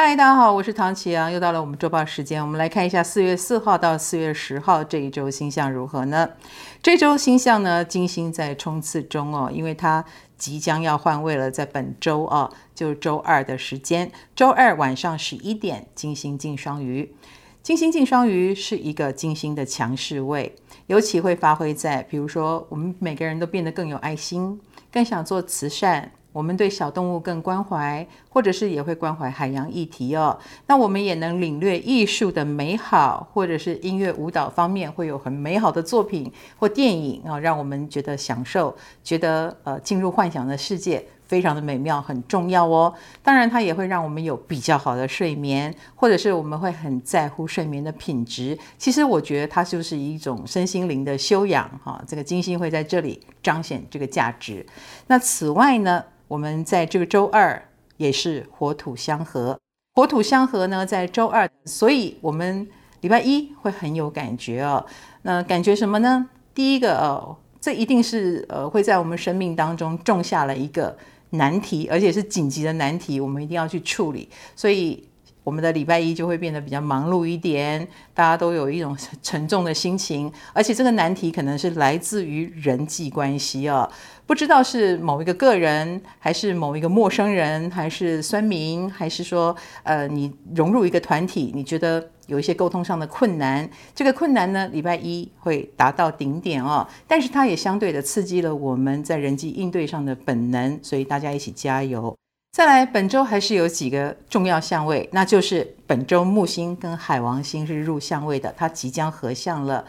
嗨，大家好，我是唐綺阳，又到了我们周报时间，我们来看一下四月四号到四月十号这一周星象如何呢？这周星象呢，金星在冲刺中哦，因为它即将要换位了，在本周啊，就周二的时间，周二晚上十一点，金星进双鱼，金星进双鱼是一个金星的强势位，尤其会发挥在，比如说我们每个人都变得更有爱心，更想做慈善。我们对小动物更关怀，或者是也会关怀海洋议题哦。那我们也能领略艺术的美好，或者是音乐舞蹈方面会有很美好的作品或电影啊，让我们觉得享受，觉得呃进入幻想的世界，非常的美妙，很重要哦。当然，它也会让我们有比较好的睡眠，或者是我们会很在乎睡眠的品质。其实我觉得它就是一种身心灵的修养哈。这个金星会在这里彰显这个价值。那此外呢，我们在这个周二也是火土相合，火土相合呢，在周二，所以我们礼拜一会很有感觉哦。那感觉什么呢？第一个哦，这一定是呃会在我们生命当中种下了一个难题，而且是紧急的难题，我们一定要去处理。所以我们的礼拜一就会变得比较忙碌一点，大家都有一种沉重的心情，而且这个难题可能是来自于人际关系哦。不知道是某一个个人，还是某一个陌生人，还是酸民，还是说，呃，你融入一个团体，你觉得有一些沟通上的困难。这个困难呢，礼拜一会达到顶点哦，但是它也相对的刺激了我们在人际应对上的本能，所以大家一起加油。再来，本周还是有几个重要相位，那就是本周木星跟海王星是入相位的，它即将合相了。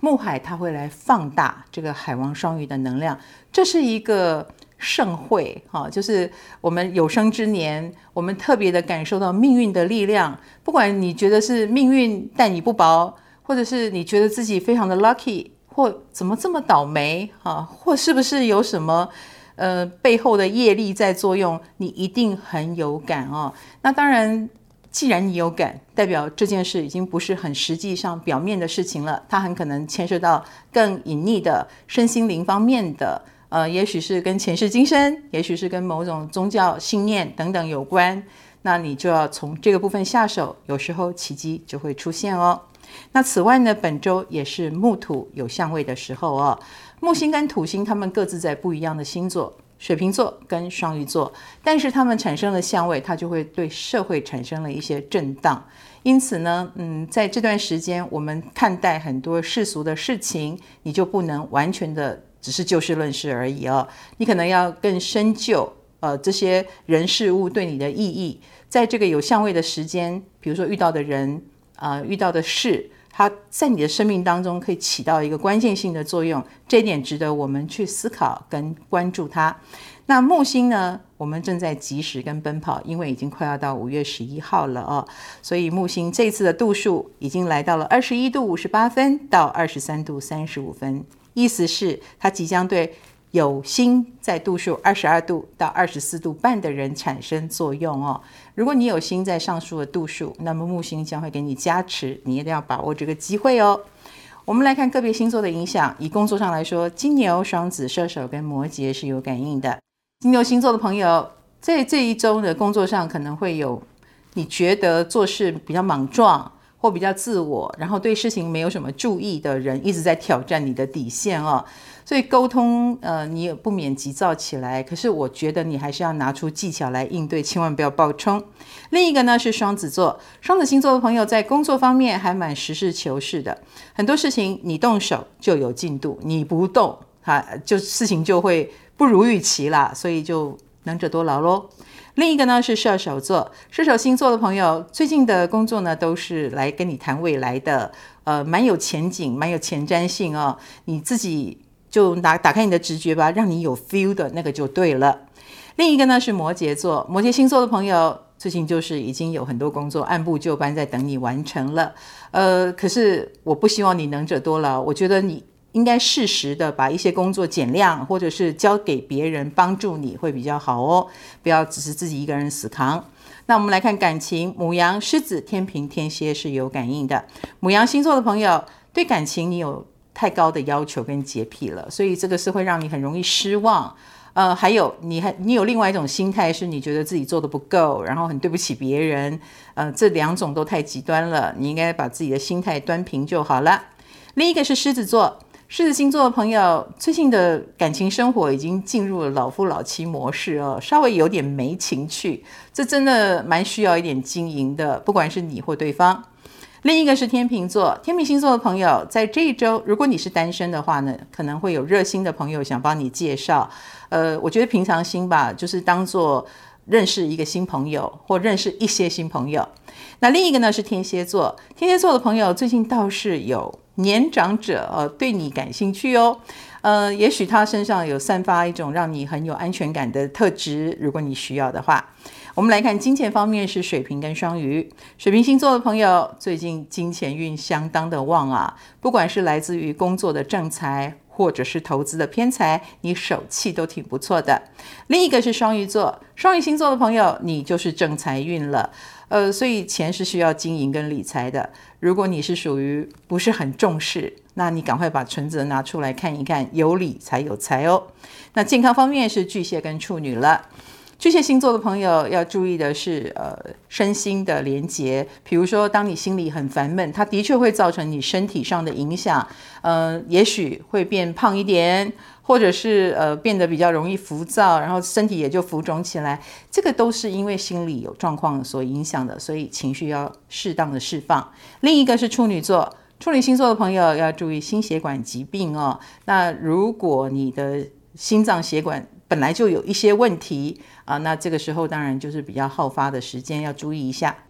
木海它会来放大这个海王双鱼的能量，这是一个盛会哈，就是我们有生之年，我们特别的感受到命运的力量。不管你觉得是命运待你不薄，或者是你觉得自己非常的 lucky，或怎么这么倒霉哈，或是不是有什么呃背后的业力在作用，你一定很有感哦。那当然。既然你有感，代表这件事已经不是很实际上表面的事情了，它很可能牵涉到更隐秘的身心灵方面的，呃，也许是跟前世今生，也许是跟某种宗教信念等等有关。那你就要从这个部分下手，有时候奇迹就会出现哦。那此外呢，本周也是木土有相位的时候哦，木星跟土星他们各自在不一样的星座。水瓶座跟双鱼座，但是他们产生了相位，它就会对社会产生了一些震荡。因此呢，嗯，在这段时间，我们看待很多世俗的事情，你就不能完全的只是就事论事而已哦。你可能要更深究，呃，这些人事物对你的意义。在这个有相位的时间，比如说遇到的人，啊、遇到的事。它在你的生命当中可以起到一个关键性的作用，这一点值得我们去思考跟关注它。那木星呢？我们正在及时跟奔跑，因为已经快要到五月十一号了哦，所以木星这次的度数已经来到了二十一度五十八分到二十三度三十五分，意思是它即将对。有星在度数二十二度到二十四度半的人产生作用哦。如果你有星在上述的度数，那么木星将会给你加持，你一定要把握这个机会哦。我们来看个别星座的影响。以工作上来说，金牛、双子、射手跟摩羯是有感应的。金牛星座的朋友，在这一周的工作上可能会有你觉得做事比较莽撞或比较自我，然后对事情没有什么注意的人，一直在挑战你的底线哦。所以沟通，呃，你也不免急躁起来。可是我觉得你还是要拿出技巧来应对，千万不要暴冲。另一个呢是双子座，双子星座的朋友在工作方面还蛮实事求是的，很多事情你动手就有进度，你不动，哈，就事情就会不如预期啦。所以就能者多劳喽。另一个呢是射手座，射手星座的朋友最近的工作呢都是来跟你谈未来的，呃，蛮有前景，蛮有前瞻性哦，你自己。就打打开你的直觉吧，让你有 feel 的那个就对了。另一个呢是摩羯座，摩羯星座的朋友最近就是已经有很多工作按部就班在等你完成了。呃，可是我不希望你能者多劳，我觉得你应该适时的把一些工作减量，或者是交给别人帮助你会比较好哦，不要只是自己一个人死扛。那我们来看感情，母羊、狮子、天平、天蝎是有感应的。母羊星座的朋友对感情你有太高的要求跟洁癖了，所以这个是会让你很容易失望，呃，还有你还你有另外一种心态，是你觉得自己做的不够，然后很对不起别人。呃，这两种都太极端了，你应该把自己的心态端平就好了。另一个是狮子座，狮子星座的朋友最近的感情生活已经进入了老夫老妻模式哦，稍微有点没情趣，这真的蛮需要一点经营的，不管是你或对方。另一个是天秤座，天秤星座的朋友在这一周，如果你是单身的话呢，可能会有热心的朋友想帮你介绍。呃，我觉得平常心吧，就是当做认识一个新朋友或认识一些新朋友。那另一个呢是天蝎座，天蝎座的朋友最近倒是有年长者呃对你感兴趣哦，呃，也许他身上有散发一种让你很有安全感的特质，如果你需要的话。我们来看金钱方面是水瓶跟双鱼，水瓶星座的朋友最近金钱运相当的旺啊，不管是来自于工作的正财，或者是投资的偏财，你手气都挺不错的。另一个是双鱼座，双鱼星座的朋友，你就是正财运了，呃，所以钱是需要经营跟理财的。如果你是属于不是很重视，那你赶快把存折拿出来看一看，有理才有财哦。那健康方面是巨蟹跟处女了。巨蟹星座的朋友要注意的是，呃，身心的连结。比如说，当你心里很烦闷，它的确会造成你身体上的影响。呃，也许会变胖一点，或者是呃变得比较容易浮躁，然后身体也就浮肿起来。这个都是因为心理有状况所影响的，所以情绪要适当的释放。另一个是处女座，处女星座的朋友要注意心血管疾病哦。那如果你的心脏血管本来就有一些问题啊，那这个时候当然就是比较好发的时间，要注意一下。